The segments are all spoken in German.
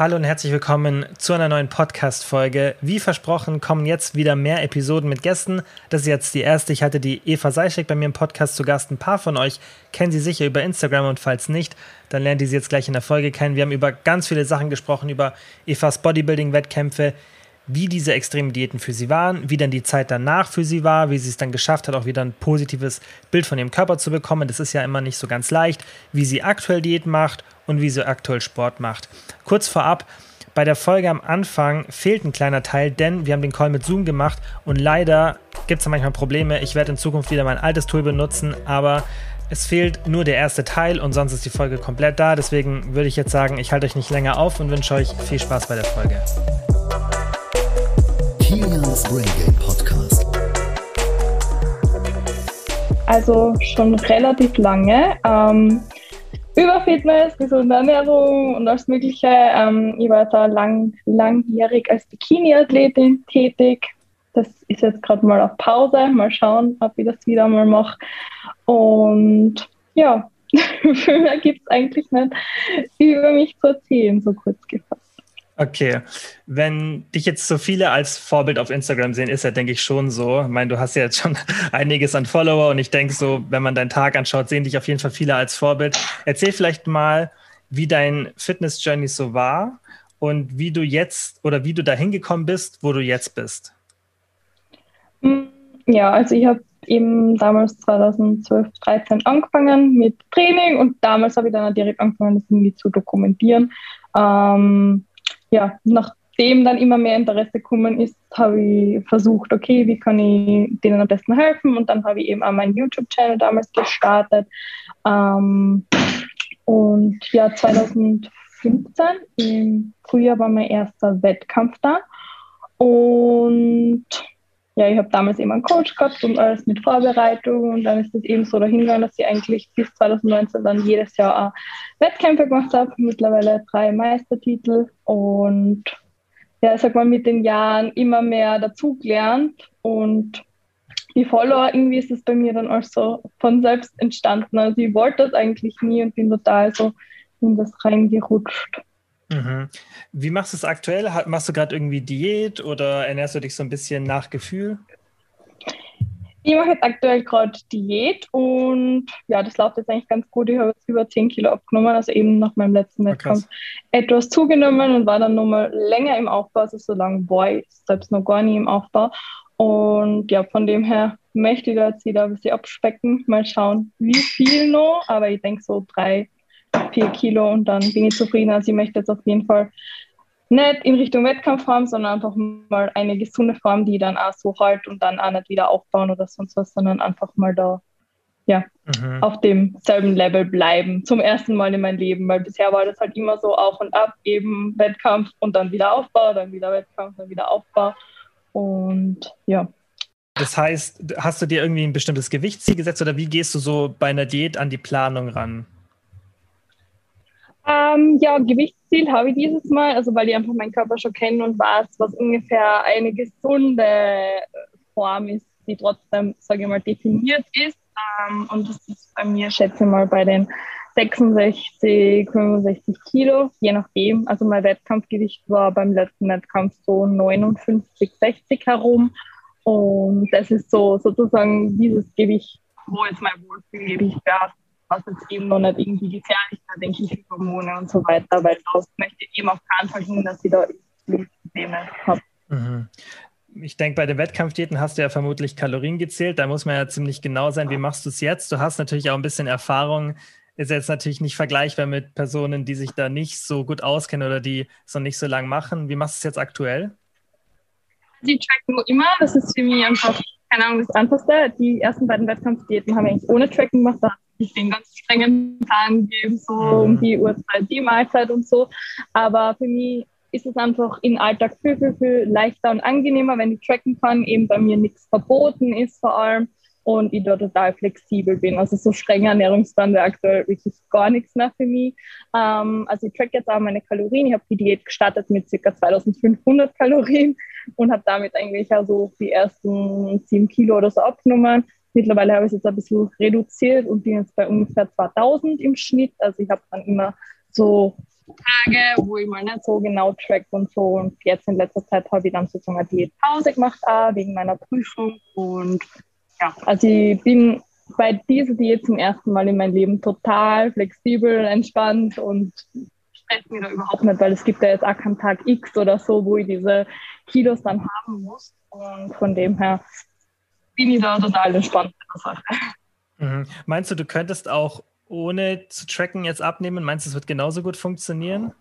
Hallo und herzlich willkommen zu einer neuen Podcast-Folge. Wie versprochen kommen jetzt wieder mehr Episoden mit Gästen. Das ist jetzt die erste. Ich hatte die Eva Seischek bei mir im Podcast zu Gast. Ein paar von euch kennen sie sicher über Instagram und falls nicht, dann lernt ihr sie jetzt gleich in der Folge kennen. Wir haben über ganz viele Sachen gesprochen, über Evas Bodybuilding-Wettkämpfe, wie diese extremen Diäten für sie waren, wie dann die Zeit danach für sie war, wie sie es dann geschafft hat, auch wieder ein positives Bild von ihrem Körper zu bekommen. Das ist ja immer nicht so ganz leicht, wie sie aktuell Diät macht und wie sie aktuell Sport macht. Kurz vorab, bei der Folge am Anfang fehlt ein kleiner Teil, denn wir haben den Call mit Zoom gemacht und leider gibt es da manchmal Probleme. Ich werde in Zukunft wieder mein altes Tool benutzen, aber es fehlt nur der erste Teil und sonst ist die Folge komplett da. Deswegen würde ich jetzt sagen, ich halte euch nicht länger auf und wünsche euch viel Spaß bei der Folge. Kilians Brain Game Podcast. Also schon relativ lange. Ähm, über Fitness, gesunde Ernährung und alles Mögliche. Ähm, ich war da lang, langjährig als Bikini-Athletin tätig. Das ist jetzt gerade mal auf Pause. Mal schauen, ob ich das wieder mal mache. Und ja, viel mehr gibt es eigentlich nicht über mich zu erzählen, so kurz gefasst. Okay, wenn dich jetzt so viele als Vorbild auf Instagram sehen, ist ja, denke ich, schon so. Ich meine, du hast ja jetzt schon einiges an Follower und ich denke so, wenn man deinen Tag anschaut, sehen dich auf jeden Fall viele als Vorbild. Erzähl vielleicht mal, wie dein Fitness-Journey so war und wie du jetzt oder wie du da hingekommen bist, wo du jetzt bist. Hm, ja, also ich habe eben damals 2012, 13 angefangen mit Training und damals habe ich dann direkt angefangen, das irgendwie zu dokumentieren. Ähm, ja, nachdem dann immer mehr Interesse gekommen ist, habe ich versucht, okay, wie kann ich denen am besten helfen? Und dann habe ich eben auch meinen YouTube-Channel damals gestartet. Ähm, und ja, 2015 im Frühjahr war mein erster Wettkampf da. Und ja, ich habe damals eben einen Coach gehabt und alles mit Vorbereitung und dann ist es eben so dahin gegangen, dass ich eigentlich bis 2019 dann jedes Jahr Wettkämpfe gemacht habe, mittlerweile drei Meistertitel und ja, ich sag mal, mit den Jahren immer mehr dazugelernt und die Follower, irgendwie ist es bei mir dann auch so von selbst entstanden. Also ich wollte das eigentlich nie und bin total so in das reingerutscht. Mhm. Wie machst du es aktuell? Machst du gerade irgendwie Diät oder ernährst du dich so ein bisschen nach Gefühl? Ich mache jetzt aktuell gerade Diät und ja, das läuft jetzt eigentlich ganz gut. Ich habe jetzt über 10 Kilo abgenommen, also eben nach meinem letzten oh, Wettkampf etwas zugenommen und war dann nochmal länger im Aufbau, also so lange war ich selbst noch gar nie im Aufbau. Und ja, von dem her möchte ich da jetzt wieder ein bisschen abspecken, mal schauen, wie viel noch, aber ich denke so drei, vier Kilo und dann bin ich zufrieden. Also ich möchte jetzt auf jeden Fall nicht in Richtung Wettkampfform, sondern einfach mal eine gesunde Form, die dann auch so halt und dann auch nicht wieder aufbauen oder sonst was, sondern einfach mal da ja, mhm. auf demselben Level bleiben. Zum ersten Mal in meinem Leben, weil bisher war das halt immer so auf und ab, eben Wettkampf und dann wieder Aufbau, dann wieder Wettkampf, dann wieder Aufbau. Und ja. Das heißt, hast du dir irgendwie ein bestimmtes Gewichtsziel gesetzt oder wie gehst du so bei einer Diät an die Planung ran? Ähm, ja, Gewichtsziel habe ich dieses Mal, also weil ich einfach meinen Körper schon kenne und weiß, was ungefähr eine gesunde Form ist, die trotzdem, sage ich mal, definiert ist. Ähm, und das ist bei mir, schätze ich mal, bei den 66, 65 Kilo, je nachdem. Also mein Wettkampfgewicht war beim letzten Wettkampf so 59, 60 herum. Und das ist so sozusagen dieses Gewicht, wo jetzt mein Wohlfühlgewicht wäre was jetzt eben noch nicht irgendwie gefährlich ist, denke ich, Hormone und so weiter, weil das möchte ich eben auf keinen Fall hin, dass ich da Probleme habe. Mhm. Ich denke, bei den Wettkampfdiäten hast du ja vermutlich Kalorien gezählt. Da muss man ja ziemlich genau sein. Wie machst du es jetzt? Du hast natürlich auch ein bisschen Erfahrung. Ist jetzt natürlich nicht vergleichbar mit Personen, die sich da nicht so gut auskennen oder die es noch nicht so lange machen. Wie machst du es jetzt aktuell? Die tracken immer. Das ist für mich einfach, keine Ahnung, das Einfachste. Die ersten beiden Wettkampfdiäten haben wir eigentlich ohne Tracken gemacht. Da ich den ganz strengen Plan geben, so um die Uhrzeit, die Mahlzeit und so. Aber für mich ist es einfach im Alltag viel, viel, viel leichter und angenehmer, wenn ich tracken kann, eben bei mir nichts verboten ist vor allem und ich da total flexibel bin. Also so strenge Ernährungsplan wäre aktuell wirklich gar nichts mehr für mich. Ähm, also ich track jetzt auch meine Kalorien. Ich habe die Diät gestartet mit ca. 2500 Kalorien und habe damit eigentlich also die ersten sieben Kilo oder so abgenommen. Mittlerweile habe ich es jetzt ein bisschen reduziert und bin jetzt bei ungefähr 2000 im Schnitt. Also ich habe dann immer so Tage, wo ich mal nicht so genau track und so. Und jetzt in letzter Zeit habe ich dann sozusagen eine Diätpause gemacht, auch wegen meiner Prüfung. Und ja, also ich bin bei dieser Diät zum ersten Mal in meinem Leben total flexibel, entspannt und stresst mir da überhaupt nicht, weil es gibt ja jetzt auch keinen Tag X oder so, wo ich diese Kilos dann haben muss. Und von dem her bin ich da total entspannt. Mhm. Meinst du, du könntest auch ohne zu tracken jetzt abnehmen? Meinst du, es wird genauso gut funktionieren?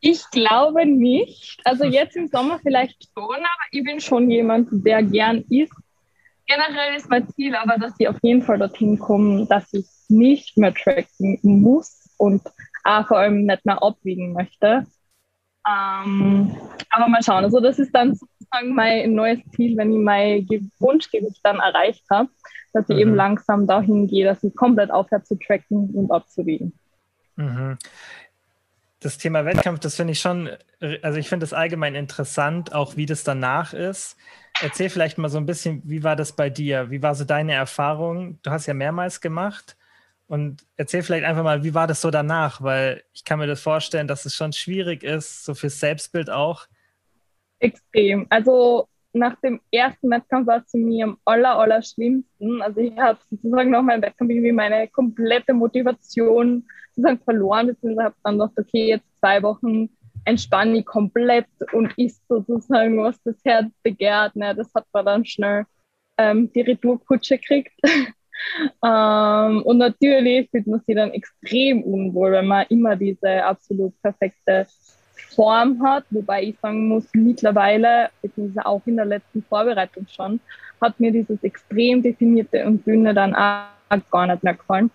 Ich glaube nicht. Also jetzt im Sommer vielleicht schon, aber ich bin schon jemand, der gern isst. Generell ist mein Ziel aber, dass ich auf jeden Fall dorthin komme, dass ich nicht mehr tracken muss und auch vor allem nicht mehr abwiegen möchte. Ähm, aber mal schauen. Also das ist dann sozusagen mein neues Ziel, wenn ich mein Wunschgewicht dann erreicht habe, dass ich mhm. eben langsam dahin gehe, dass ich komplett aufhöre zu tracken und abzuwiegen. Mhm. Das Thema Wettkampf, das finde ich schon, also ich finde es allgemein interessant, auch wie das danach ist. Erzähl vielleicht mal so ein bisschen, wie war das bei dir? Wie war so deine Erfahrung? Du hast ja mehrmals gemacht. Und erzähl vielleicht einfach mal, wie war das so danach? Weil ich kann mir das vorstellen, dass es schon schwierig ist, so fürs Selbstbild auch. Extrem. Also nach dem ersten Wettkampf war es zu mir am aller, aller schlimmsten. Also ich habe sozusagen nach meinem Wettkampf irgendwie meine komplette Motivation sozusagen verloren, beziehungsweise habe dann gedacht, okay, jetzt zwei Wochen entspanne ich komplett und isst sozusagen, was das Herz begehrt. Ne? Das hat man dann schnell ähm, die Retourkutsche gekriegt. ähm, und natürlich fühlt man sich dann extrem unwohl, wenn man immer diese absolut perfekte Form hat, wobei ich sagen muss, mittlerweile, beziehungsweise auch in der letzten Vorbereitung schon, hat mir dieses extrem definierte und dünne dann auch gar nicht mehr gefallen.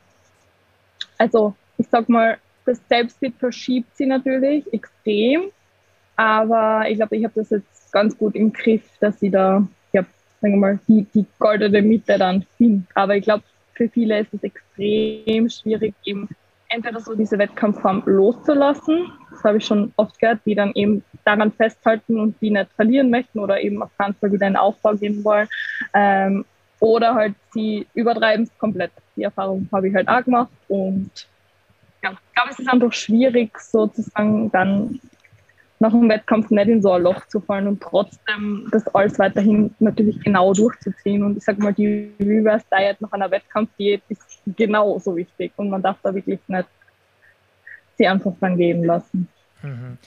Also ich sag mal, das Selbstbild verschiebt sie natürlich extrem, aber ich glaube, ich habe das jetzt ganz gut im Griff, dass ich da sagen wir mal, die, die goldene Mitte dann finde. Aber ich glaube, für viele ist es extrem schwierig, eben entweder so diese Wettkampfform loszulassen, das habe ich schon oft gehört, die dann eben daran festhalten und die nicht verlieren möchten oder eben auf keinen Fall wieder in Aufbau gehen wollen. Ähm, oder halt sie übertreiben es komplett. Die Erfahrung habe ich halt auch gemacht und ja, ich glaube, es ist einfach schwierig, sozusagen dann nach dem Wettkampf nicht in so ein Loch zu fallen und trotzdem das alles weiterhin natürlich genau durchzuziehen. Und ich sage mal, die Reverse Diet nach einer Wettkampfdiät ist genauso wichtig und man darf da wirklich nicht sie einfach dann gehen lassen. Mhm.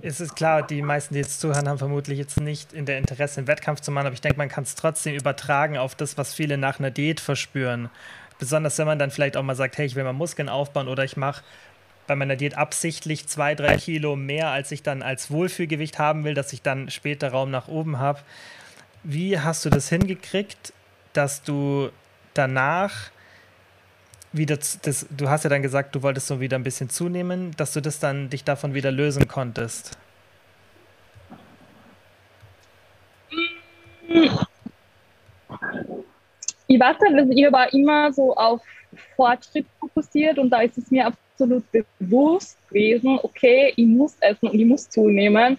Es ist klar, die meisten, die jetzt zuhören, haben vermutlich jetzt nicht in der Interesse, einen Wettkampf zu machen, aber ich denke, man kann es trotzdem übertragen auf das, was viele nach einer Diät verspüren. Besonders wenn man dann vielleicht auch mal sagt, hey, ich will mal Muskeln aufbauen oder ich mache bei meiner Diät absichtlich zwei, drei Kilo mehr, als ich dann als Wohlfühlgewicht haben will, dass ich dann später Raum nach oben habe. Wie hast du das hingekriegt, dass du danach wieder, das, du hast ja dann gesagt, du wolltest so wieder ein bisschen zunehmen, dass du das dann dich davon wieder lösen konntest? Ich weiß also ich war immer so auf Fortschritt fokussiert und da ist es mir absolut bewusst gewesen, okay, ich muss essen und ich muss zunehmen.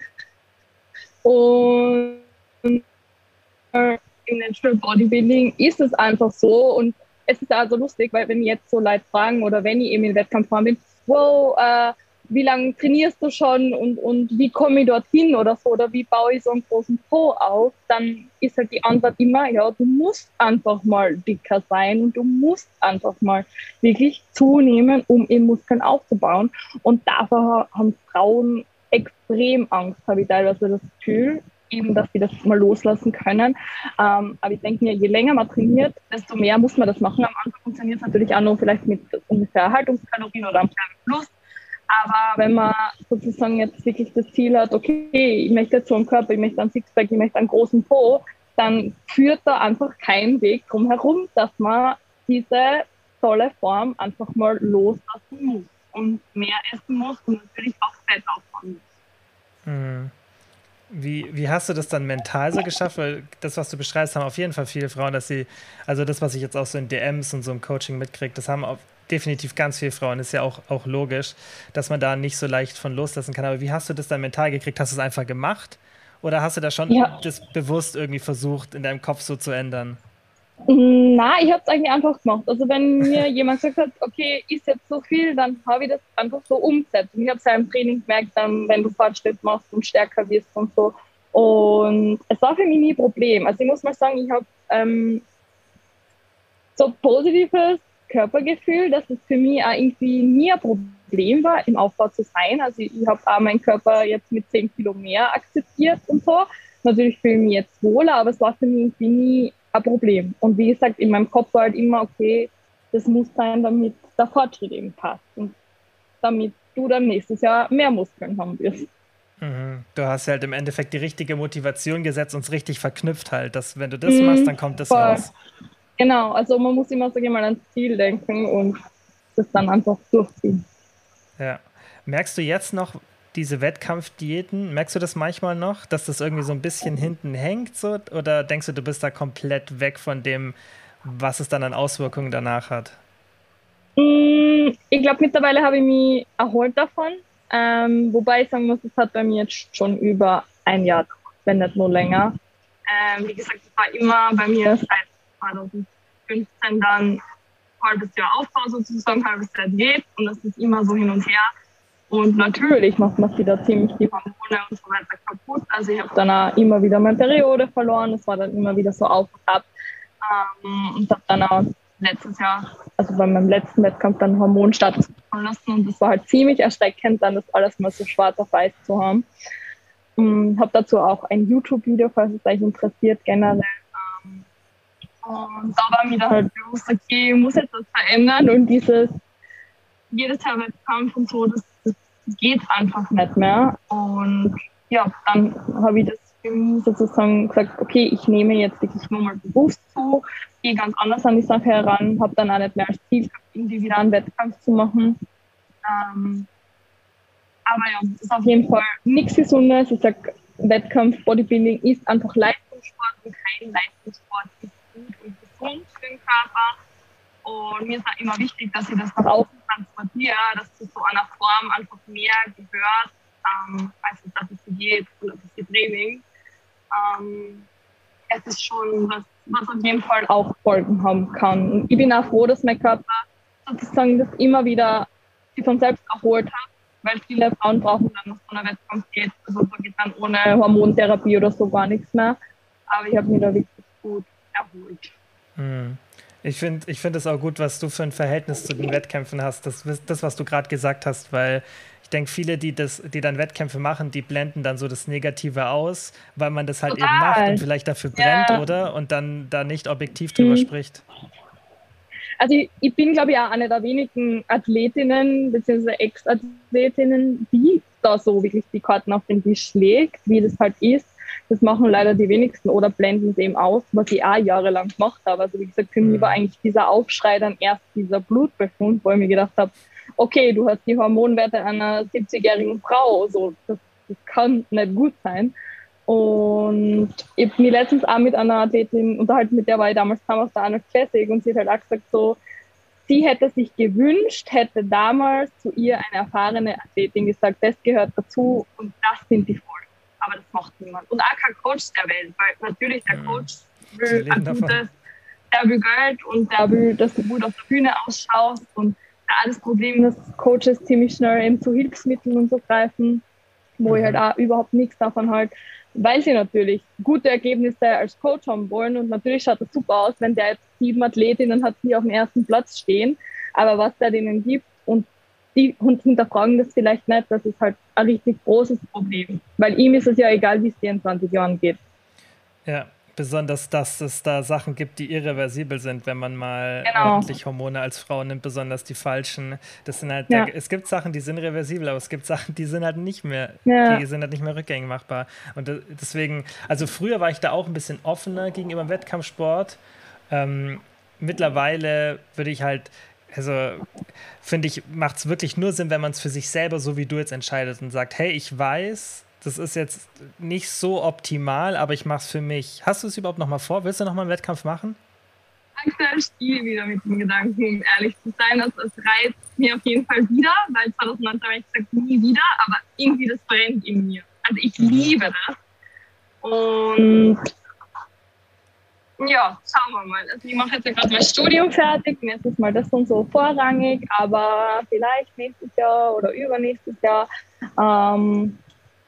Und im Natural Bodybuilding ist es einfach so und es ist also lustig, weil wenn jetzt so Leute fragen oder wenn ich eben in Wettkampfform bin, wow, äh, wie lange trainierst du schon und, und wie komme ich dorthin oder so oder wie baue ich so einen großen Po auf, dann ist halt die Antwort immer, ja, du musst einfach mal dicker sein und du musst einfach mal wirklich zunehmen, um eben Muskeln aufzubauen. Und davor haben Frauen extrem Angst, habe ich teilweise das Gefühl, eben, dass sie das mal loslassen können. Ähm, aber ich denke mir, je länger man trainiert, desto mehr muss man das machen. Am Anfang funktioniert es natürlich auch nur vielleicht mit ungefähr Erhaltungskalorien oder einem kleinen Plus. Aber wenn man sozusagen jetzt wirklich das Ziel hat, okay, ich möchte jetzt so einen Körper, ich möchte einen Sixpack, ich möchte einen großen Po, dann führt da einfach kein Weg drum herum, dass man diese tolle Form einfach mal loslassen muss und mehr essen muss und natürlich auch Fett aufbauen muss. Mhm. Wie, wie hast du das dann mental so geschafft? Weil das, was du beschreibst, haben auf jeden Fall viele Frauen, dass sie, also das, was ich jetzt auch so in DMs und so im Coaching mitkriege, das haben auf definitiv ganz viele Frauen, ist ja auch, auch logisch, dass man da nicht so leicht von loslassen kann. Aber wie hast du das dann mental gekriegt? Hast du es einfach gemacht? Oder hast du da schon ja. das bewusst irgendwie versucht, in deinem Kopf so zu ändern? Na, ich habe es eigentlich einfach gemacht. Also wenn mir jemand gesagt hat, okay, ist jetzt so viel, dann habe ich das einfach so umgesetzt. Und ich habe es ja im Training gemerkt, dann, wenn du Fortschritt machst und stärker wirst und so. Und es war für mich nie ein Problem. Also ich muss mal sagen, ich habe ähm, so positives Körpergefühl, dass es für mich auch irgendwie nie ein Problem war, im Aufbau zu sein. Also ich habe auch meinen Körper jetzt mit 10 Kilo mehr akzeptiert und so. Natürlich fühle ich mich jetzt wohler, aber es war für mich irgendwie nie ein Problem. Und wie gesagt, in meinem Kopf war halt immer, okay, das muss sein, damit der Fortschritt eben passt und damit du dann nächstes Jahr mehr Muskeln haben wirst. Mhm. Du hast halt im Endeffekt die richtige Motivation gesetzt und es richtig verknüpft halt, dass wenn du das mhm, machst, dann kommt das voll. raus. Genau, also man muss immer, sag ich mal, ans Ziel denken und das dann einfach durchziehen. Ja. Merkst du jetzt noch diese Wettkampfdiäten, merkst du das manchmal noch, dass das irgendwie so ein bisschen hinten hängt so, oder denkst du, du bist da komplett weg von dem, was es dann an Auswirkungen danach hat? Mm, ich glaube, mittlerweile habe ich mich erholt davon. Ähm, wobei ich sagen muss, es hat bei mir jetzt schon über ein Jahr, wenn nicht nur länger. Ähm, wie gesagt, es war immer bei mir seit 2015 dann halbes Jahr Aufbau sozusagen, halbes Jahr Diät und das ist immer so hin und her. Und natürlich macht man wieder ziemlich die Hormone und so weiter kaputt. Also ich habe dann auch immer wieder meine Periode verloren. Das war dann immer wieder so auf und ab. Ähm, und habe dann auch letztes Jahr, also bei meinem letzten Wettkampf, dann Hormonstatus lassen. Und das war halt ziemlich erschreckend, dann das alles mal so schwarz auf weiß zu haben. Ähm, habe dazu auch ein YouTube-Video, falls es euch interessiert, generell. Ähm, und da war mir dann halt bewusst, okay, ich muss jetzt was verändern und dieses jedes Jahr Wettkampf und so, das geht einfach nicht mehr. Und ja, dann habe ich das für mich sozusagen gesagt, okay, ich nehme jetzt wirklich nur mal bewusst zu, gehe ganz anders an die Sache heran, habe dann auch nicht mehr als Ziel irgendwie wieder einen Wettkampf zu machen. Ähm, aber ja, das ist auf jeden Fall nichts Gesundes. Ich sage, Wettkampf, Bodybuilding ist einfach Leistungssport und kein Leistungssport ist gut und gesund für den Körper. Und mir ist auch immer wichtig, dass ich das nach außen transportiere, dass zu so einer Form einfach mehr gehört, ähm, als dass es geht oder dass es Training. Ähm, es ist schon was, was auf jeden Fall auch Folgen haben kann. Und ich bin auch froh, dass mein Körper sozusagen das immer wieder sich von selbst erholt hat, weil viele Frauen brauchen dann nach so einer Wettkampf geht. Also da geht dann ohne Hormontherapie oder so gar nichts mehr. Aber ich habe mich da wirklich gut erholt. Mhm. Ich finde ich find es auch gut, was du für ein Verhältnis zu den Wettkämpfen hast. Das, das was du gerade gesagt hast, weil ich denke, viele, die, das, die dann Wettkämpfe machen, die blenden dann so das Negative aus, weil man das halt Total. eben macht und vielleicht dafür brennt, ja. oder? Und dann da nicht objektiv drüber mhm. spricht. Also ich, ich bin, glaube ich, auch eine der wenigen Athletinnen bzw. Ex-Athletinnen, die da so wirklich die Karten auf den Tisch legt, wie das halt ist. Das machen leider die wenigsten oder blenden es eben aus, was ich auch jahrelang gemacht habe. Also wie gesagt, für mich mhm. war eigentlich dieser Aufschrei dann erst dieser Blutbefund, wo ich mir gedacht habe, okay, du hast die Hormonwerte einer 70-jährigen Frau, so, das, das kann nicht gut sein. Und ich habe mich letztens auch mit einer Athletin unterhalten, mit der war ich damals kam aus der Arnold Classic und sie hat halt auch gesagt, so, sie hätte sich gewünscht, hätte damals zu ihr eine erfahrene Athletin gesagt, das gehört dazu und das sind die Folgen aber das macht niemand. Und auch kein Coach der Welt, weil natürlich der Coach will ein gutes, der will Geld und der will, dass du gut auf der Bühne ausschaust und da das Problem, dass Coaches ziemlich schnell eben zu Hilfsmitteln und so greifen, wo ich halt mhm. auch überhaupt nichts davon halt, weil sie natürlich gute Ergebnisse als Coach haben wollen und natürlich schaut das super aus, wenn der jetzt sieben Athletinnen hat, die auf dem ersten Platz stehen, aber was der denen gibt und die hinterfragen das vielleicht nicht, das ist halt ein richtig großes Problem. Weil ihm ist es ja egal, wie es dir in 20 Jahren geht. Ja, besonders, dass es da Sachen gibt, die irreversibel sind, wenn man mal genau. ordentlich Hormone als Frau nimmt, besonders die falschen. Das sind halt, ja. da, es gibt Sachen, die sind reversibel, aber es gibt Sachen, die sind halt nicht mehr, ja. die sind halt nicht mehr rückgängig machbar. Und deswegen, also früher war ich da auch ein bisschen offener gegenüber dem Wettkampfsport. Ähm, mittlerweile würde ich halt also finde ich, macht es wirklich nur Sinn, wenn man es für sich selber, so wie du jetzt entscheidet und sagt, hey, ich weiß, das ist jetzt nicht so optimal, aber ich mache es für mich. Hast du es überhaupt noch mal vor? Willst du noch mal einen Wettkampf machen? Aktuell spiele wieder mit dem Gedanken, um ehrlich zu sein. Also es reizt mir auf jeden Fall wieder, weil 2019 habe ich gesagt, nie wieder, aber irgendwie das brennt in mir. Also ich mhm. liebe das. Und ja, schauen wir mal. Also ich mache jetzt gerade mein Studium fertig jetzt ist mal das und so vorrangig, aber vielleicht nächstes Jahr oder übernächstes Jahr ähm,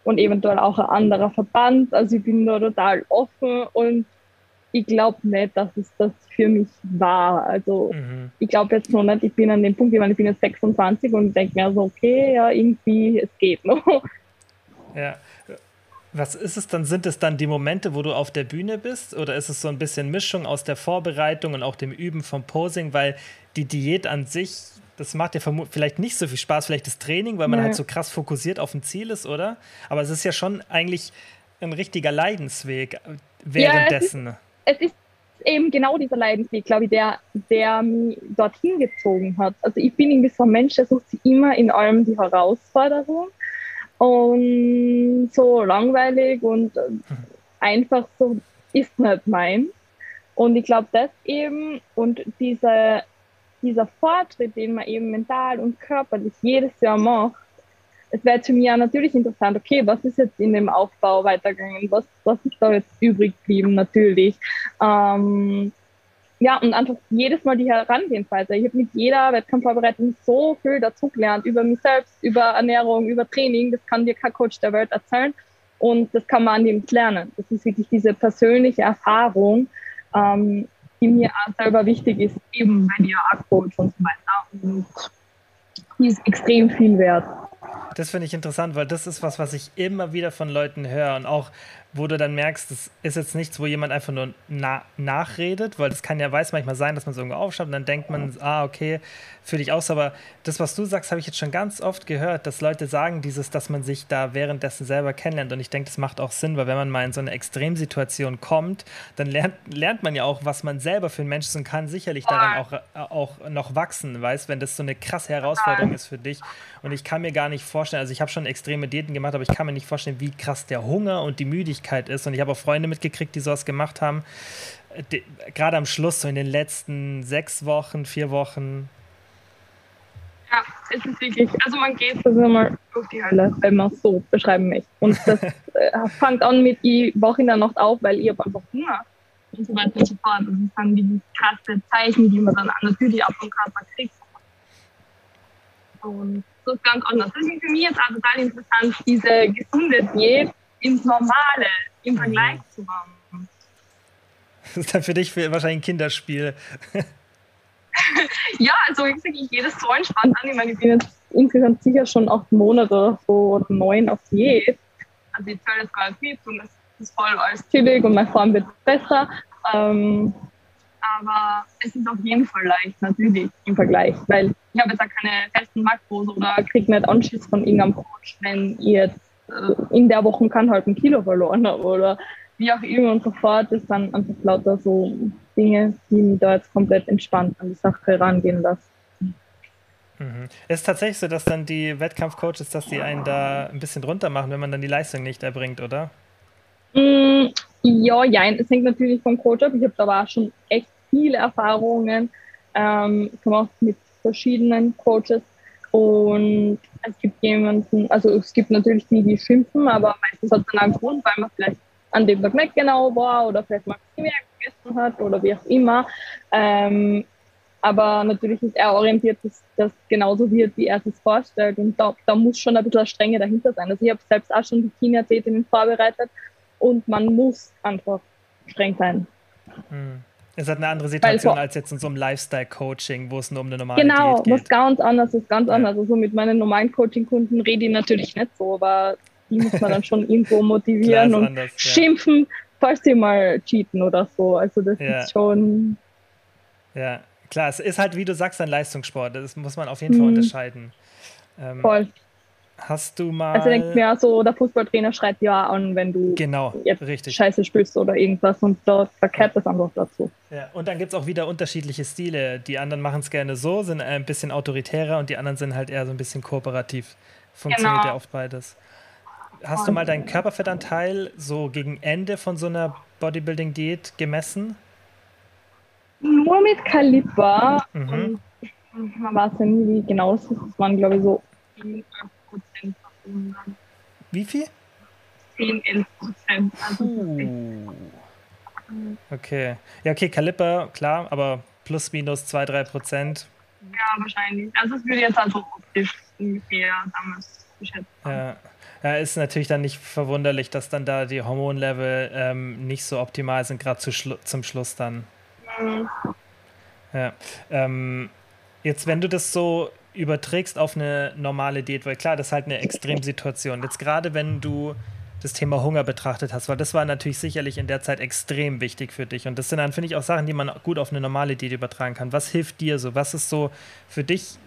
und eventuell auch ein anderer Verband. Also ich bin da total offen und ich glaube nicht, dass es das für mich war. Also mhm. ich glaube jetzt noch nicht, ich bin an dem Punkt, ich meine, ich bin jetzt 26 und denke mir so, okay, ja, irgendwie, es geht noch. Ja, was ist es dann? Sind es dann die Momente, wo du auf der Bühne bist? Oder ist es so ein bisschen Mischung aus der Vorbereitung und auch dem Üben vom Posing? Weil die Diät an sich, das macht dir vielleicht nicht so viel Spaß, vielleicht das Training, weil man nee. halt so krass fokussiert auf ein Ziel ist, oder? Aber es ist ja schon eigentlich ein richtiger Leidensweg währenddessen. Ja, es, ist, es ist eben genau dieser Leidensweg, glaube ich, der, der mich dorthin gezogen hat. Also ich bin irgendwie so ein Mensch, der sucht sich immer in allem die Herausforderung und so langweilig und einfach so ist nicht mein. Und ich glaube, das eben und diese, dieser Fortschritt, den man eben mental und körperlich jedes Jahr macht, es wäre für mich ja natürlich interessant, okay, was ist jetzt in dem Aufbau weitergegangen? Was, was ist da jetzt übrig geblieben, natürlich? Ähm, ja, und einfach jedes Mal die Herangehensweise. Ich habe mit jeder Wettkampfvorbereitung so viel dazugelernt über mich selbst, über Ernährung, über Training. Das kann dir kein Coach der Welt erzählen. Und das kann man an dem lernen. Das ist wirklich diese persönliche Erfahrung, ähm, die mir auch selber wichtig ist, eben bei dir auch Coach und so weiter. Und die ist extrem viel wert. Das finde ich interessant, weil das ist was, was ich immer wieder von Leuten höre und auch wo du dann merkst, das ist jetzt nichts, wo jemand einfach nur na nachredet, weil das kann ja, weiß manchmal sein, dass man so irgendwo aufschreibt und dann denkt man, ah, okay, fühle ich aus. Aber das, was du sagst, habe ich jetzt schon ganz oft gehört, dass Leute sagen, dieses, dass man sich da währenddessen selber kennenlernt. Und ich denke, das macht auch Sinn, weil wenn man mal in so eine Extremsituation kommt, dann lernt, lernt man ja auch, was man selber für ein Mensch ist und kann sicherlich daran auch, auch noch wachsen, weißt, wenn das so eine krasse Herausforderung ist für dich. Und ich kann mir gar nicht vorstellen, also ich habe schon extreme Diäten gemacht, aber ich kann mir nicht vorstellen, wie krass der Hunger und die Müdigkeit Möglichkeit ist. Und ich habe auch Freunde mitgekriegt, die sowas gemacht haben. Die, gerade am Schluss, so in den letzten sechs Wochen, vier Wochen. Ja, es ist wirklich, also man geht so mal durch die Hölle, wenn man es so beschreiben möchte. Und das äh, fängt an mit, ich wache in der Nacht auf, weil ich habe einfach Hunger. Und so weiter und so fort. Das ist dann die krasse Zeichen, die man dann natürlich ab und Körper kriegt. Und so ist ganz anders. Das ist für mich jetzt auch total interessant, diese gesunde Diät ins Normale im Vergleich mhm. zu haben. Das ist dann für dich wahrscheinlich ein Kinderspiel. ja, also wie gesagt, ich das so entspannt an. Ich meine, ich bin jetzt insgesamt sicher schon acht Monate so neun auf Diät. Also ich zähle das gar nicht mit und das ist voll alles chillig und meine Form wird besser. Ähm, aber es ist auf jeden Fall leicht, natürlich im Vergleich, weil ich habe jetzt auch keine festen Makros oder kriege nicht Anschiss von irgendeinem Coach, wenn ihr jetzt in der Woche kann halt ein Kilo verloren habe oder wie auch immer und so fort. Das sind einfach lauter so Dinge, die mich da jetzt komplett entspannt an die Sache rangehen lassen. Mhm. Es ist tatsächlich so, dass dann die Wettkampfcoaches, dass die einen da ein bisschen drunter machen, wenn man dann die Leistung nicht erbringt, oder? Mm, ja, ja, es hängt natürlich vom Coach ab. Ich habe da aber auch schon echt viele Erfahrungen ähm, gemacht mit verschiedenen Coaches und es gibt jemanden, also es gibt natürlich die, die schimpfen, aber meistens hat es einen Grund, weil man vielleicht an dem Tag nicht genau war oder vielleicht mal mehr gegessen hat oder wie auch immer. Ähm, aber natürlich ist er orientiert, dass das genauso wird, wie er es vorstellt. Und da, da muss schon ein bisschen Strenge dahinter sein. Also ich habe selbst auch schon Bikini-Athletinnen vorbereitet und man muss einfach streng sein. Hm. Es hat eine andere Situation als jetzt in so einem Lifestyle-Coaching, wo es nur um eine normale genau, Diät geht. Genau, was ganz anders ist, ganz ja. anders. Also mit meinen normalen Coaching-Kunden rede ich natürlich nicht so, aber die muss man dann schon irgendwo motivieren und anders, schimpfen, ja. falls sie mal cheaten oder so. Also das ja. ist schon... Ja, klar, es ist halt, wie du sagst, ein Leistungssport. Das muss man auf jeden Fall mhm. unterscheiden. Ähm, Voll. Hast du mal. Also denkt mir so, der Fußballtrainer schreit ja an, wenn du genau, jetzt richtig. Scheiße spielst oder irgendwas und da verkehrt das einfach dazu. Ja, und dann gibt es auch wieder unterschiedliche Stile. Die anderen machen es gerne so, sind ein bisschen autoritärer und die anderen sind halt eher so ein bisschen kooperativ. Funktioniert genau. ja oft beides. Hast du mal deinen Körperfettanteil so gegen Ende von so einer Bodybuilding-Diät gemessen? Nur mit Kaliber. Mhm. man weiß ja nie, wie genau es ist. Das waren, glaube ich, so Prozent Wie viel? 10, 11 Prozent. Also uh. Okay. Ja, okay, Kaliber, klar, aber plus minus 2, 3 Prozent. Ja, wahrscheinlich. Also es würde jetzt also optisch ungefähr damals geschätzt Ja. ja, ist natürlich dann nicht verwunderlich, dass dann da die Hormonlevel ähm, nicht so optimal sind, gerade zu Schlu zum Schluss dann. Mhm. Ja. Ähm, jetzt, wenn du das so überträgst auf eine normale Diät, weil klar, das ist halt eine Extremsituation. Jetzt gerade, wenn du das Thema Hunger betrachtet hast, weil das war natürlich sicherlich in der Zeit extrem wichtig für dich. Und das sind dann, finde ich, auch Sachen, die man gut auf eine normale Diät übertragen kann. Was hilft dir so? Was ist so für dich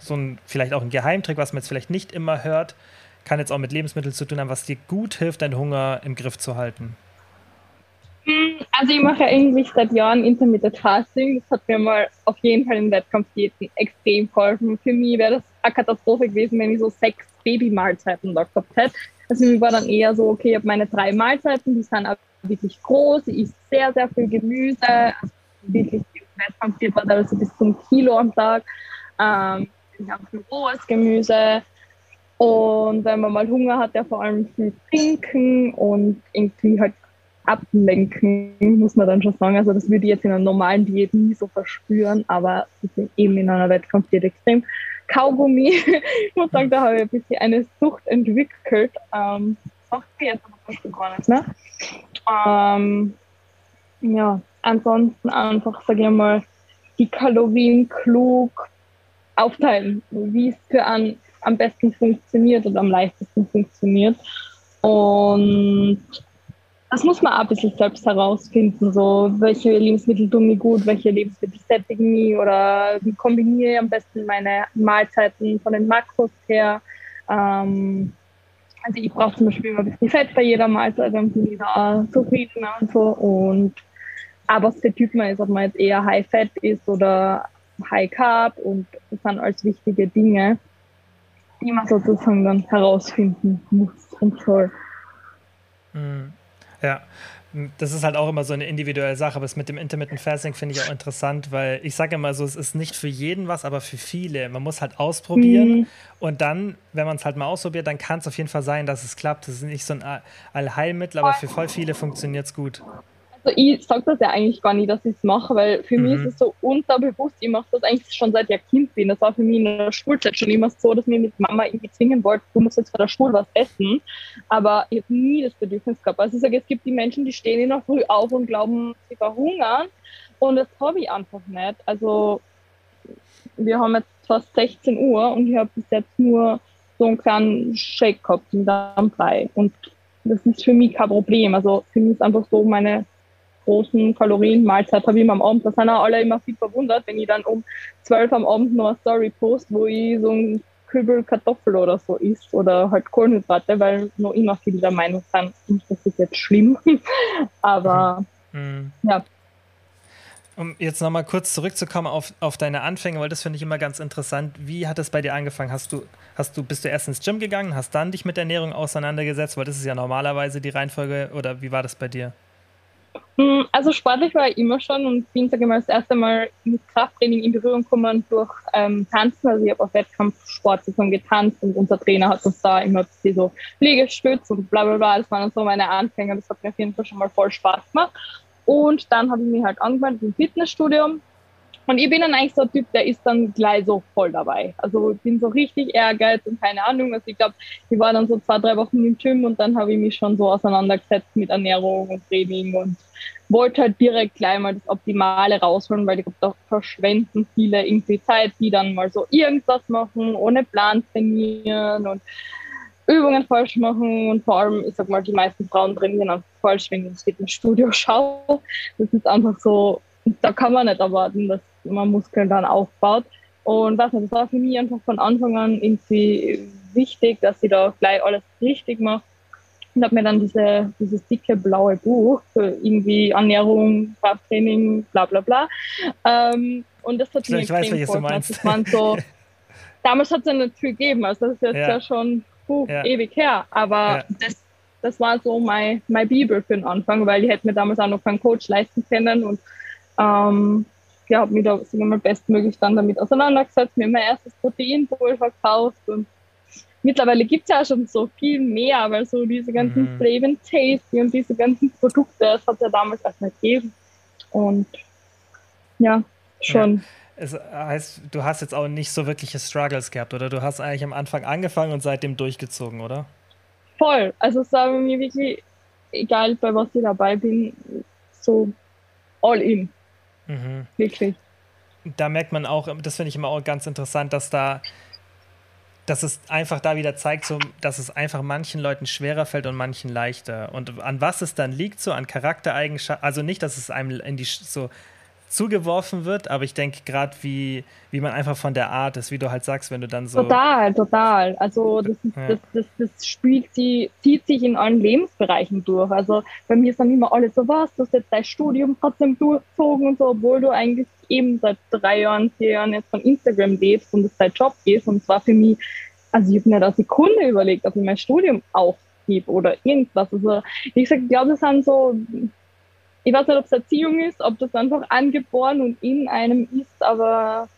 so ein, vielleicht auch ein Geheimtrick, was man jetzt vielleicht nicht immer hört, kann jetzt auch mit Lebensmitteln zu tun haben, was dir gut hilft, deinen Hunger im Griff zu halten? Hm, also ich mache eigentlich seit Jahren Intermittent Fasting. Das hat mir mal auf jeden Fall in Wettkampfdiäten extrem geholfen. Für mich wäre das eine Katastrophe gewesen, wenn ich so sechs Babymahlzeiten da gehabt hätte. Also mir war dann eher so, okay, ich habe meine drei Mahlzeiten, die sind auch wirklich groß, ich esse sehr, sehr viel Gemüse, also wirklich Wettkampfdiät war also bis zum Kilo am Tag. Ähm, ich habe viel rohes Gemüse. Und wenn man mal Hunger hat, ja vor allem viel trinken und irgendwie halt ablenken, muss man dann schon sagen. Also das würde ich jetzt in einer normalen Diät nie so verspüren, aber eben in einer Wettkampfdiät extrem. Kaugummi. ich muss sagen, da habe ich ein bisschen eine Sucht entwickelt. Ähm, sagt sie jetzt aber gar nicht mehr. Ähm, ja, ansonsten einfach, sage ich mal, die Kalorien klug aufteilen, wie es für einen am besten funktioniert oder am leichtesten funktioniert. Und das muss man auch ein bisschen selbst herausfinden, so welche Lebensmittel tun mir gut, welche Lebensmittel sättigen mich oder wie kombiniere ich am besten meine Mahlzeiten von den Makros her. Ähm, also ich brauche zum Beispiel immer ein bisschen Fett bei jeder Mahlzeit, dann bin ich da zufrieden und so. Und aber was für Typ man ist, ob man jetzt eher High Fat ist oder High Carb und das sind alles wichtige Dinge, die man sozusagen dann herausfinden muss und soll. Mhm. Ja, das ist halt auch immer so eine individuelle Sache, aber das mit dem Intermittent Fasting finde ich auch interessant, weil ich sage immer so, es ist nicht für jeden was, aber für viele. Man muss halt ausprobieren mhm. und dann, wenn man es halt mal ausprobiert, dann kann es auf jeden Fall sein, dass es klappt. Das ist nicht so ein Allheilmittel, aber für voll viele funktioniert es gut. Also ich sage das ja eigentlich gar nicht, dass ich es mache, weil für mhm. mich ist es so unterbewusst, ich mache das eigentlich schon seit ich Kind bin. Das war für mich in der Schulzeit schon immer so, dass mir mit Mama irgendwie zwingen wollte, du musst jetzt vor der Schule was essen. Aber ich habe nie das Bedürfnis gehabt. Also ich sage, es gibt die Menschen, die stehen in der Früh auf und glauben, sie verhungern. Und das habe ich einfach nicht. Also wir haben jetzt fast 16 Uhr und ich habe bis jetzt nur so einen kleinen Shake gehabt im Darmbrei. Und das ist für mich kein Problem. Also für mich ist einfach so meine großen Kalorien-Mahlzeit habe ich immer am Abend. Da sind auch alle immer viel verwundert, wenn ich dann um 12 am Abend noch eine Story post, wo ich so ein Kübel Kartoffel oder so isst oder halt Kohlenhydrate, weil noch immer viele der Meinung sind, das ist jetzt schlimm. Aber mhm. ja. Um jetzt nochmal kurz zurückzukommen auf, auf deine Anfänge, weil das finde ich immer ganz interessant. Wie hat es bei dir angefangen? Hast du, hast du, bist du erst ins Gym gegangen, hast dann dich mit Ernährung auseinandergesetzt, weil das ist ja normalerweise die Reihenfolge, oder wie war das bei dir? Hm, also sportlich war ich immer schon und bin, sage ich mal, das erste Mal mit Krafttraining in Berührung gekommen durch ähm, Tanzen. Also ich habe auf Wettkampfsport schon getanzt und unser Trainer hat uns da immer so Liegestütz und bla bla bla. Das waren so meine Anfänge. Das hat mir auf jeden Fall schon mal voll Spaß gemacht. Und dann habe ich mich halt angemeldet im Fitnessstudio und ich bin dann eigentlich so ein Typ, der ist dann gleich so voll dabei. Also ich bin so richtig ehrgeiz und keine Ahnung. Also ich glaube, ich war dann so zwei, drei Wochen im Gym und dann habe ich mich schon so auseinandergesetzt mit Ernährung und Training und wollte halt direkt gleich mal das Optimale rausholen, weil ich glaube, da verschwenden viele irgendwie Zeit, die dann mal so irgendwas machen, ohne Plan trainieren und Übungen falsch machen und vor allem, ich sag mal, die meisten Frauen trainieren auch falsch, wenn ich ins Fitnessstudio schaue. Das ist einfach so, da kann man nicht erwarten, dass man Muskeln dann aufbaut. Und was das war für mich einfach von Anfang an irgendwie wichtig, dass ich da gleich alles richtig mache. Und habe mir dann diese, dieses dicke blaue Buch für irgendwie Ernährung, Krafttraining, bla bla bla. Ähm, und das hat ich mir ich weiß, welches du meinst. So, damals hat es ja nicht viel gegeben, also das ist jetzt ja, ja schon puh, ja. ewig her. Aber ja. das, das war so mein, mein Bibel für den Anfang, weil ich hätte mir damals auch noch keinen Coach leisten können und ähm, ja, habe mich da sagen wir mal, bestmöglich dann damit auseinandergesetzt, mir mein erstes Proteinpulver verkauft und mittlerweile gibt es ja schon so viel mehr, weil so diese ganzen mhm. Flavor Tasty und diese ganzen Produkte, das hat es ja damals erst nicht gegeben. Und ja, schon. Ja. Es heißt, du hast jetzt auch nicht so wirkliche Struggles gehabt, oder? Du hast eigentlich am Anfang angefangen und seitdem durchgezogen, oder? Voll. Also es war mir wirklich, egal bei was ich dabei bin, so all in. Mhm. Wirklich. Da merkt man auch, das finde ich immer auch ganz interessant, dass da dass es einfach da wieder zeigt, so, dass es einfach manchen Leuten schwerer fällt und manchen leichter. Und an was es dann liegt, so an Charaktereigenschaften, also nicht, dass es einem in die so zugeworfen wird, aber ich denke gerade, wie, wie man einfach von der Art ist, wie du halt sagst, wenn du dann so. Total, total. Also das, ist, ja. das, das, das spielt sie, zieht sich in allen Lebensbereichen durch. Also bei mir sind immer alle so, was, du hast jetzt dein Studium trotzdem durchgezogen und so, obwohl du eigentlich eben seit drei Jahren, vier Jahren jetzt von Instagram lebst und es dein Job ist. Und zwar für mich, also ich habe mir eine Sekunde überlegt, ob ich mein Studium aufgebe oder irgendwas. Also wie gesagt, ich glaube, das sind so ich weiß nicht, ob es Erziehung ist, ob das einfach angeboren und in einem ist, aber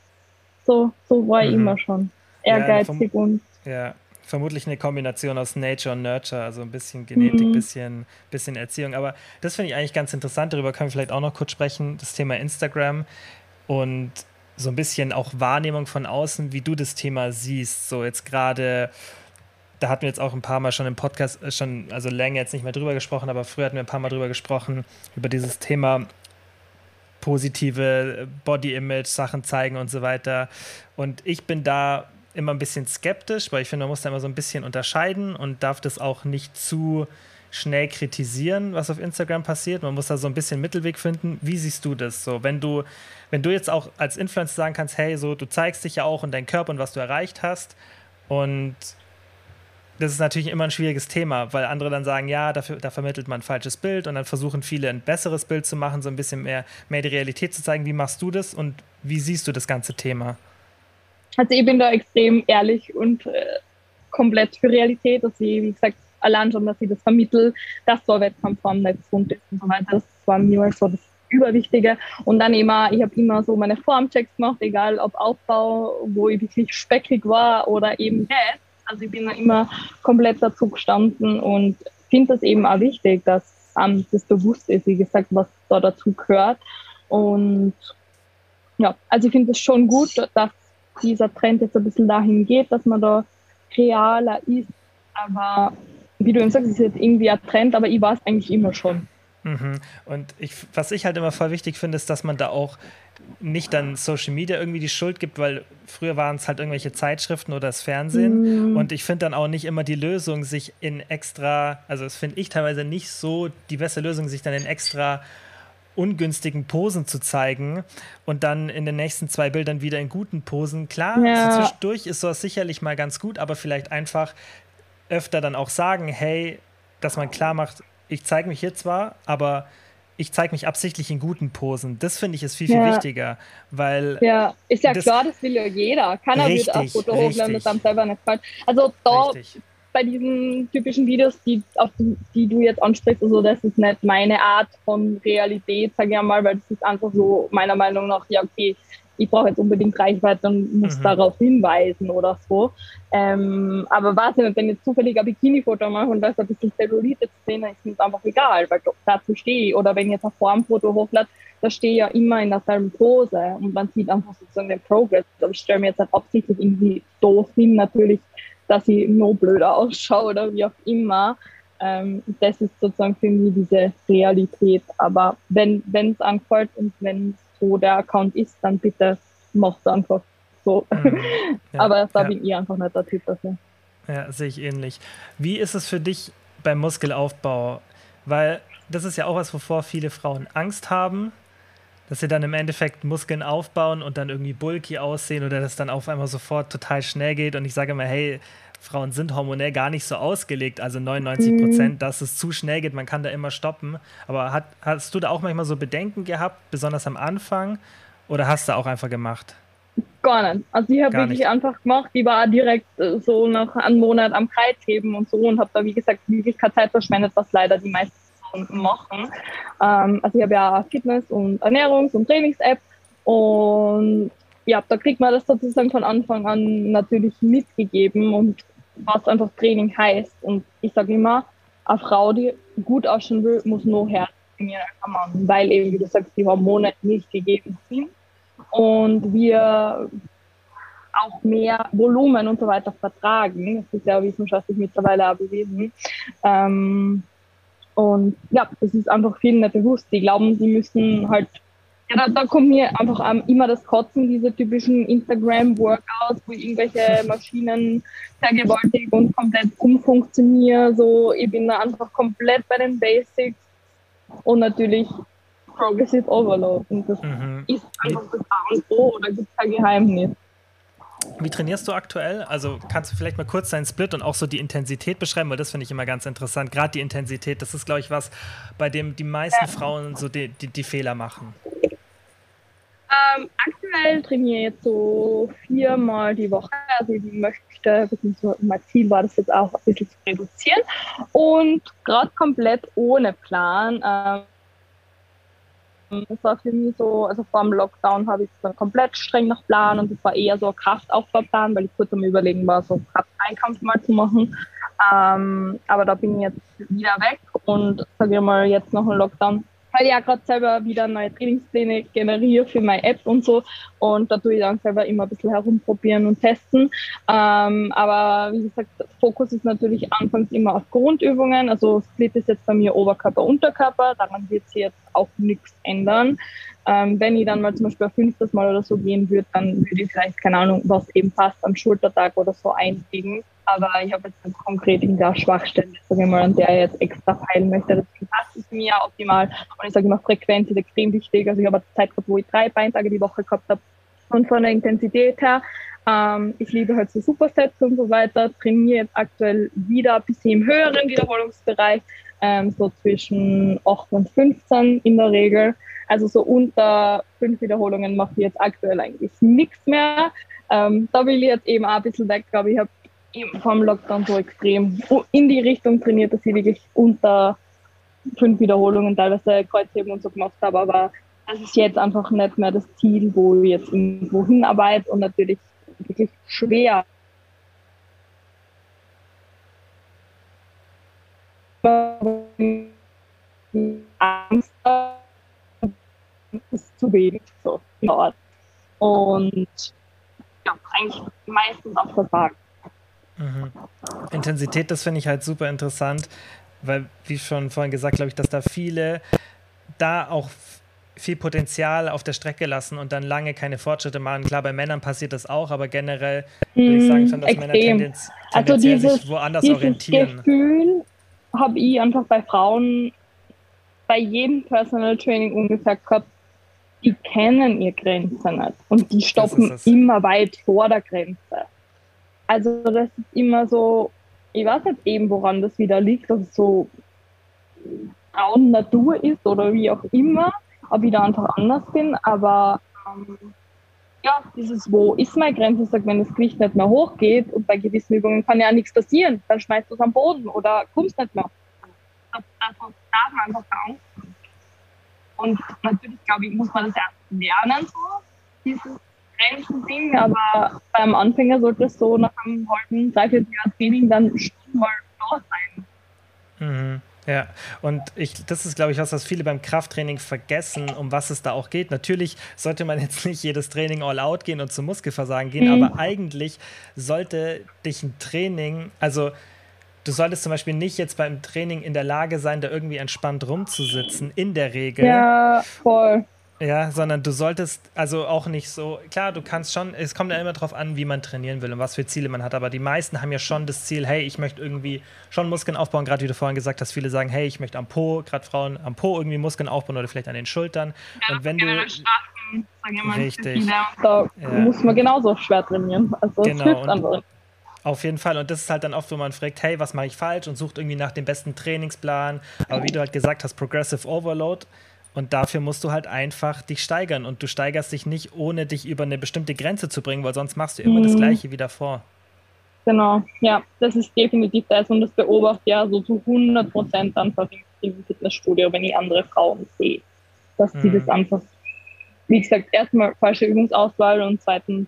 so, so war ich mhm. immer schon. Ehrgeizig ja, und. Ja, vermutlich eine Kombination aus Nature und Nurture, also ein bisschen Genetik, mhm. bisschen, bisschen Erziehung. Aber das finde ich eigentlich ganz interessant. Darüber können wir vielleicht auch noch kurz sprechen. Das Thema Instagram und so ein bisschen auch Wahrnehmung von außen, wie du das Thema siehst. So jetzt gerade da hatten wir jetzt auch ein paar Mal schon im Podcast, äh, schon, also länger jetzt nicht mehr drüber gesprochen, aber früher hatten wir ein paar Mal drüber gesprochen, über dieses Thema positive Body-Image, Sachen zeigen und so weiter. Und ich bin da immer ein bisschen skeptisch, weil ich finde, man muss da immer so ein bisschen unterscheiden und darf das auch nicht zu schnell kritisieren, was auf Instagram passiert. Man muss da so ein bisschen Mittelweg finden. Wie siehst du das so? Wenn du, wenn du jetzt auch als Influencer sagen kannst, hey, so du zeigst dich ja auch und deinen Körper und was du erreicht hast und das ist natürlich immer ein schwieriges Thema, weil andere dann sagen, ja, dafür, da vermittelt man ein falsches Bild und dann versuchen viele ein besseres Bild zu machen, so ein bisschen mehr, mehr die Realität zu zeigen. Wie machst du das und wie siehst du das ganze Thema? Also ich bin da extrem ehrlich und äh, komplett für Realität, dass ich, wie gesagt, allein schon, dass ich das vermittel, dass so Wettkampfform nicht gesund ist und so weiter. Das war mir mal so das Überwichtige. Und dann immer, ich habe immer so meine Formchecks gemacht, egal ob Aufbau, wo ich wirklich speckig war oder eben nicht also ich bin da immer komplett dazu gestanden und finde das eben auch wichtig, dass einem das bewusst ist, wie gesagt, was da dazu gehört. Und ja, also ich finde es schon gut, dass dieser Trend jetzt ein bisschen dahin geht, dass man da realer ist. Aber wie du eben sagst, ist jetzt irgendwie ein Trend, aber ich war es eigentlich immer schon. Mhm. Und ich, was ich halt immer voll wichtig finde, ist, dass man da auch nicht dann Social Media irgendwie die Schuld gibt, weil früher waren es halt irgendwelche Zeitschriften oder das Fernsehen. Mhm. Und ich finde dann auch nicht immer die Lösung, sich in extra, also das finde ich teilweise nicht so die beste Lösung, sich dann in extra ungünstigen Posen zu zeigen und dann in den nächsten zwei Bildern wieder in guten Posen. Klar, ja. so zwischendurch ist sowas sicherlich mal ganz gut, aber vielleicht einfach öfter dann auch sagen, hey, dass man klar macht, ich zeige mich hier zwar, aber ich zeige mich absichtlich in guten Posen. Das finde ich ist viel, viel ja. wichtiger, weil. Ja, ist ja das, klar, das will ja jeder. Keiner richtig, wird auch Foto hochladen, das einem selber nicht gefällt. Also da richtig. bei diesen typischen Videos, die, auf die, die, du jetzt ansprichst, also das ist nicht meine Art von Realität, sage ich mal, weil das ist einfach so meiner Meinung nach, ja, okay, ich brauche jetzt unbedingt Reichweite und muss mhm. darauf hinweisen oder so. Ähm, aber was nicht, wenn ich jetzt zufällig ein Bikini-Foto mache und da ist ein bisschen Zellulite zu sehen, ist mir einfach egal, weil dazu stehe ich. Oder wenn ich jetzt ein Formfoto hochlade, da stehe ich ja immer in derselben Pose und man sieht einfach sozusagen den Progress. Aber ich stelle mir jetzt halt absichtlich irgendwie doof hin, natürlich, dass ich noch blöder ausschaue oder wie auch immer. Ähm, das ist sozusagen für mich diese Realität. Aber wenn es angefällt und wenn es so der Account ist, dann bitte macht einfach so. Mhm. Ja, Aber da ja. bin ich einfach nicht der Typ dafür. Ja, sehe ich ähnlich. Wie ist es für dich beim Muskelaufbau? Weil das ist ja auch was, wovor viele Frauen Angst haben, dass sie dann im Endeffekt Muskeln aufbauen und dann irgendwie bulky aussehen oder das dann auf einmal sofort total schnell geht. Und ich sage immer, hey, Frauen sind hormonell gar nicht so ausgelegt, also 99 Prozent, mhm. dass es zu schnell geht, man kann da immer stoppen. Aber hat, hast du da auch manchmal so Bedenken gehabt, besonders am Anfang, oder hast du auch einfach gemacht? Gar nicht. Also ich habe wirklich nicht. einfach gemacht. Ich war direkt äh, so nach einem Monat am Kreuzheben und so und habe da, wie gesagt, wirklich keine Zeit verschwendet, was leider die meisten machen. Ähm, also ich habe ja Fitness- und Ernährungs- und Trainings-App und ja, da kriegt man das sozusagen von Anfang an natürlich mitgegeben und was einfach Training heißt. Und ich sage immer, eine Frau, die gut ausschauen will, muss noch härter trainieren weil eben, wie du sagst, die Hormone nicht gegeben sind und wir auch mehr Volumen und so weiter vertragen. Das ist ja wissenschaftlich mittlerweile auch bewiesen. Ähm, und ja, das ist einfach vielen nicht bewusst. Die glauben, sie müssen halt ja, da, da kommt mir einfach um, immer das Kotzen, diese typischen Instagram-Workouts, wo ich irgendwelche Maschinen vergewaltige und komplett umfunktioniere. So, ich bin da einfach komplett bei den Basics und natürlich Progressive Overload. Und das mhm. ist einfach das A und O, da gibt es kein Geheimnis. Wie trainierst du aktuell? Also kannst du vielleicht mal kurz deinen Split und auch so die Intensität beschreiben, weil das finde ich immer ganz interessant. Gerade die Intensität, das ist, glaube ich, was, bei dem die meisten. Frauen so die, die, die Fehler machen. Ähm, aktuell trainiere ich jetzt so viermal die Woche. Also ich möchte, mein Ziel war das jetzt auch ein bisschen zu reduzieren. Und gerade komplett ohne Plan. Ähm, das war für mich so, also vor dem Lockdown habe ich es dann komplett streng nach Plan und es war eher so ein Kraftaufbauplan, weil ich kurz am Überlegen war, so Krafteinkampf mal zu machen. Ähm, aber da bin ich jetzt wieder weg und sage ich mal, jetzt noch ein Lockdown weil ich ja gerade selber wieder neue Trainingspläne generiere für meine App und so. Und da tue ich dann selber immer ein bisschen herumprobieren und testen. Ähm, aber wie gesagt, Fokus ist natürlich anfangs immer auf Grundübungen. Also Split ist jetzt bei mir Oberkörper, Unterkörper. Daran wird sich jetzt auch nichts ändern. Ähm, wenn ich dann mal zum Beispiel ein fünftes Mal oder so gehen würde, dann würde ich vielleicht, keine Ahnung, was eben passt, am Schultertag oder so einbiegen. Aber ich habe jetzt konkret in der Schwachstelle, sage ich mal, an der ich jetzt extra feilen möchte. Das passt mir optimal. Und ich sage immer, Frequenz ist extrem wichtig. Also ich habe eine Zeit gehabt, wo ich drei Beintage die Woche gehabt habe. Und von der Intensität her, ähm, ich liebe halt so Supersets und so weiter, trainiere jetzt aktuell wieder ein bisschen im höheren Wiederholungsbereich, ähm, so zwischen 8 und 15 in der Regel. Also so unter fünf Wiederholungen mache ich jetzt aktuell eigentlich nichts mehr. Ähm, da will ich jetzt eben auch ein bisschen weg, aber ich habe vom Lockdown so extrem in die Richtung trainiert, dass ich wirklich unter fünf Wiederholungen teilweise Kreuzheben und so gemacht habe, aber das ist jetzt einfach nicht mehr das Ziel, wo ich jetzt irgendwo hinarbeite und natürlich wirklich schwer. Angst ist zu wenig so Und ja, eigentlich meistens auch versagen. Mhm. Intensität, das finde ich halt super interessant, weil, wie schon vorhin gesagt, glaube ich, dass da viele da auch viel Potenzial auf der Strecke lassen und dann lange keine Fortschritte machen. Klar, bei Männern passiert das auch, aber generell würde ich sagen schon, dass Extrem. Männer tendenz, also dieses, sich woanders dieses orientieren. Gefühl habe ich einfach bei Frauen bei jedem Personal Training ungefähr gehabt, die kennen ihre Grenze nicht und die stoppen immer weit vor der Grenze. Also das ist immer so, ich weiß nicht eben, woran das wieder liegt, dass es so Frauen Natur ist oder wie auch immer, ob ich da einfach anders bin, aber ähm, ja, dieses, wo ist meine Grenze, sagt, wenn das Gewicht nicht mehr hochgeht und bei gewissen Übungen kann ja nichts passieren, dann schmeißt du es am Boden oder kommst nicht mehr. Das, das darf man einfach Angst Und natürlich, glaube ich, muss man das erst lernen, so, dieses Grenzen-Ding, aber beim Anfänger sollte es so nach einem halben, dreiviertel Jahr Training dann schon mal da sein. Mhm. Ja, und ich, das ist, glaube ich, was, was viele beim Krafttraining vergessen, um was es da auch geht. Natürlich sollte man jetzt nicht jedes Training all out gehen und zum Muskelversagen gehen, mhm. aber eigentlich sollte dich ein Training, also du solltest zum Beispiel nicht jetzt beim Training in der Lage sein, da irgendwie entspannt rumzusitzen, in der Regel. Ja, voll. Ja, sondern du solltest also auch nicht so, klar, du kannst schon, es kommt ja immer darauf an, wie man trainieren will und was für Ziele man hat, aber die meisten haben ja schon das Ziel, hey, ich möchte irgendwie schon Muskeln aufbauen, gerade wie du vorhin gesagt hast, viele sagen, hey, ich möchte am Po, gerade Frauen am Po irgendwie Muskeln aufbauen oder vielleicht an den Schultern. Ja, und wenn du. Strafen, richtig. Da ja. muss man genauso schwer trainieren. Also genau, andere. Auf jeden Fall. Und das ist halt dann oft, wo man fragt, hey, was mache ich falsch und sucht irgendwie nach dem besten Trainingsplan. Aber wie du halt gesagt hast, Progressive Overload und dafür musst du halt einfach dich steigern. Und du steigerst dich nicht, ohne dich über eine bestimmte Grenze zu bringen, weil sonst machst du immer mhm. das Gleiche wieder vor. Genau, ja, das ist definitiv das. Und das beobachte ich ja so zu 100 Prozent einfach im Fitnessstudio, wenn ich andere Frauen sehe. Dass mhm. sie das einfach, wie gesagt, erstmal falsche Übungsauswahl und zweitens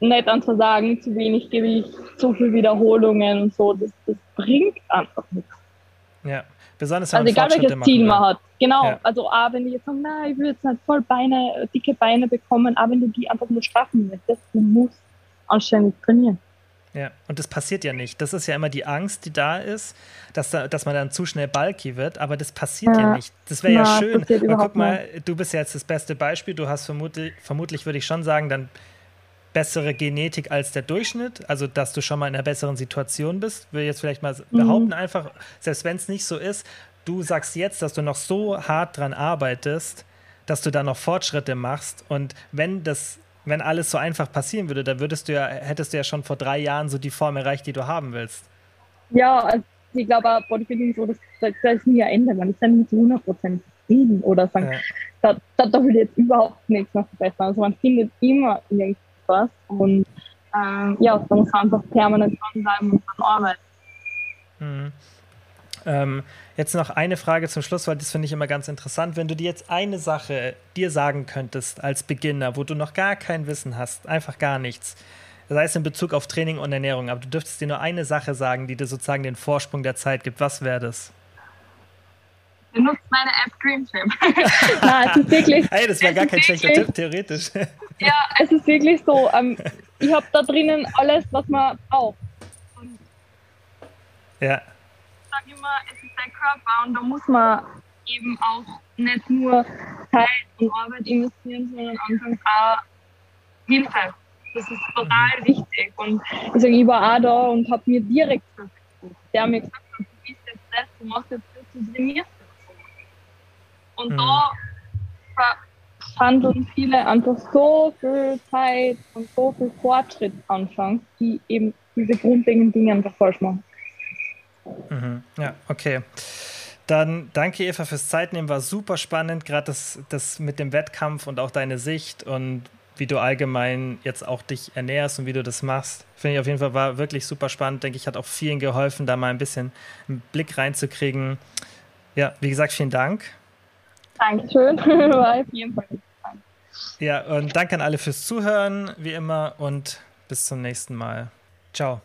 nicht an Versagen, zu wenig Gewicht, zu viel Wiederholungen und so. Das, das bringt einfach nichts. Ja, besonders wenn Also egal welches Ziel man hat. Genau, ja. also auch wenn die jetzt sagen, na, ich will jetzt nicht voll Beine, dicke Beine bekommen, aber wenn du die einfach nur straffen möchtest, du musst anständig trainieren. Ja, und das passiert ja nicht. Das ist ja immer die Angst, die da ist, dass, da, dass man dann zu schnell bulky wird, aber das passiert ja, ja nicht. Das wäre ja schön. Aber guck mal, du bist ja jetzt das beste Beispiel. Du hast vermutlich, vermutlich würde ich schon sagen, dann bessere Genetik als der Durchschnitt, also dass du schon mal in einer besseren Situation bist, will ich jetzt vielleicht mal mhm. behaupten, einfach, selbst wenn es nicht so ist, du sagst jetzt, dass du noch so hart dran arbeitest, dass du da noch Fortschritte machst und wenn das wenn alles so einfach passieren würde, dann würdest du ja, hättest du ja schon vor drei Jahren so die Form erreicht, die du haben willst. Ja, also ich glaube, Bodybuilding so, das, das, das nie ändern. Man ist dann nicht zu 100% zufrieden oder sagen, ja. da, da, will ich jetzt überhaupt nichts noch verbessern. Also man findet immer irgendwas und ähm, ja, man muss einfach permanent dranbleiben und dann arbeiten. Mhm. Ähm, jetzt noch eine Frage zum Schluss, weil das finde ich immer ganz interessant. Wenn du dir jetzt eine Sache dir sagen könntest als Beginner, wo du noch gar kein Wissen hast, einfach gar nichts, sei es in Bezug auf Training und Ernährung, aber du dürftest dir nur eine Sache sagen, die dir sozusagen den Vorsprung der Zeit gibt, was wäre das? Benutzt meine App Dreamtrim. ja, es ist wirklich, hey, das wäre gar kein schlechter Tipp, theoretisch. ja, es ist wirklich so. Ähm, ich habe da drinnen alles, was man braucht. ja sage immer, es ist dein Körper und da muss man eben auch nicht nur Zeit und Arbeit investieren, sondern anfangs auch Hilfe. Das ist total mhm. wichtig. Und ich sage, ich war auch da und habe mir direkt gesagt, der mir gesagt hat, du bist jetzt das, du machst jetzt das, du trainierst das. Und mhm. da verhandeln viele einfach so viel Zeit und so viel Fortschritt anfangen, die eben diese grundlegenden Dinge einfach falsch machen. Mhm. Ja, okay. Dann danke Eva fürs Zeitnehmen, war super spannend, gerade das, das mit dem Wettkampf und auch deine Sicht und wie du allgemein jetzt auch dich ernährst und wie du das machst. Finde ich auf jeden Fall war wirklich super spannend. Denke ich, hat auch vielen geholfen, da mal ein bisschen einen Blick reinzukriegen. Ja, wie gesagt, vielen Dank. Dankeschön. Ja, und danke an alle fürs Zuhören, wie immer, und bis zum nächsten Mal. Ciao.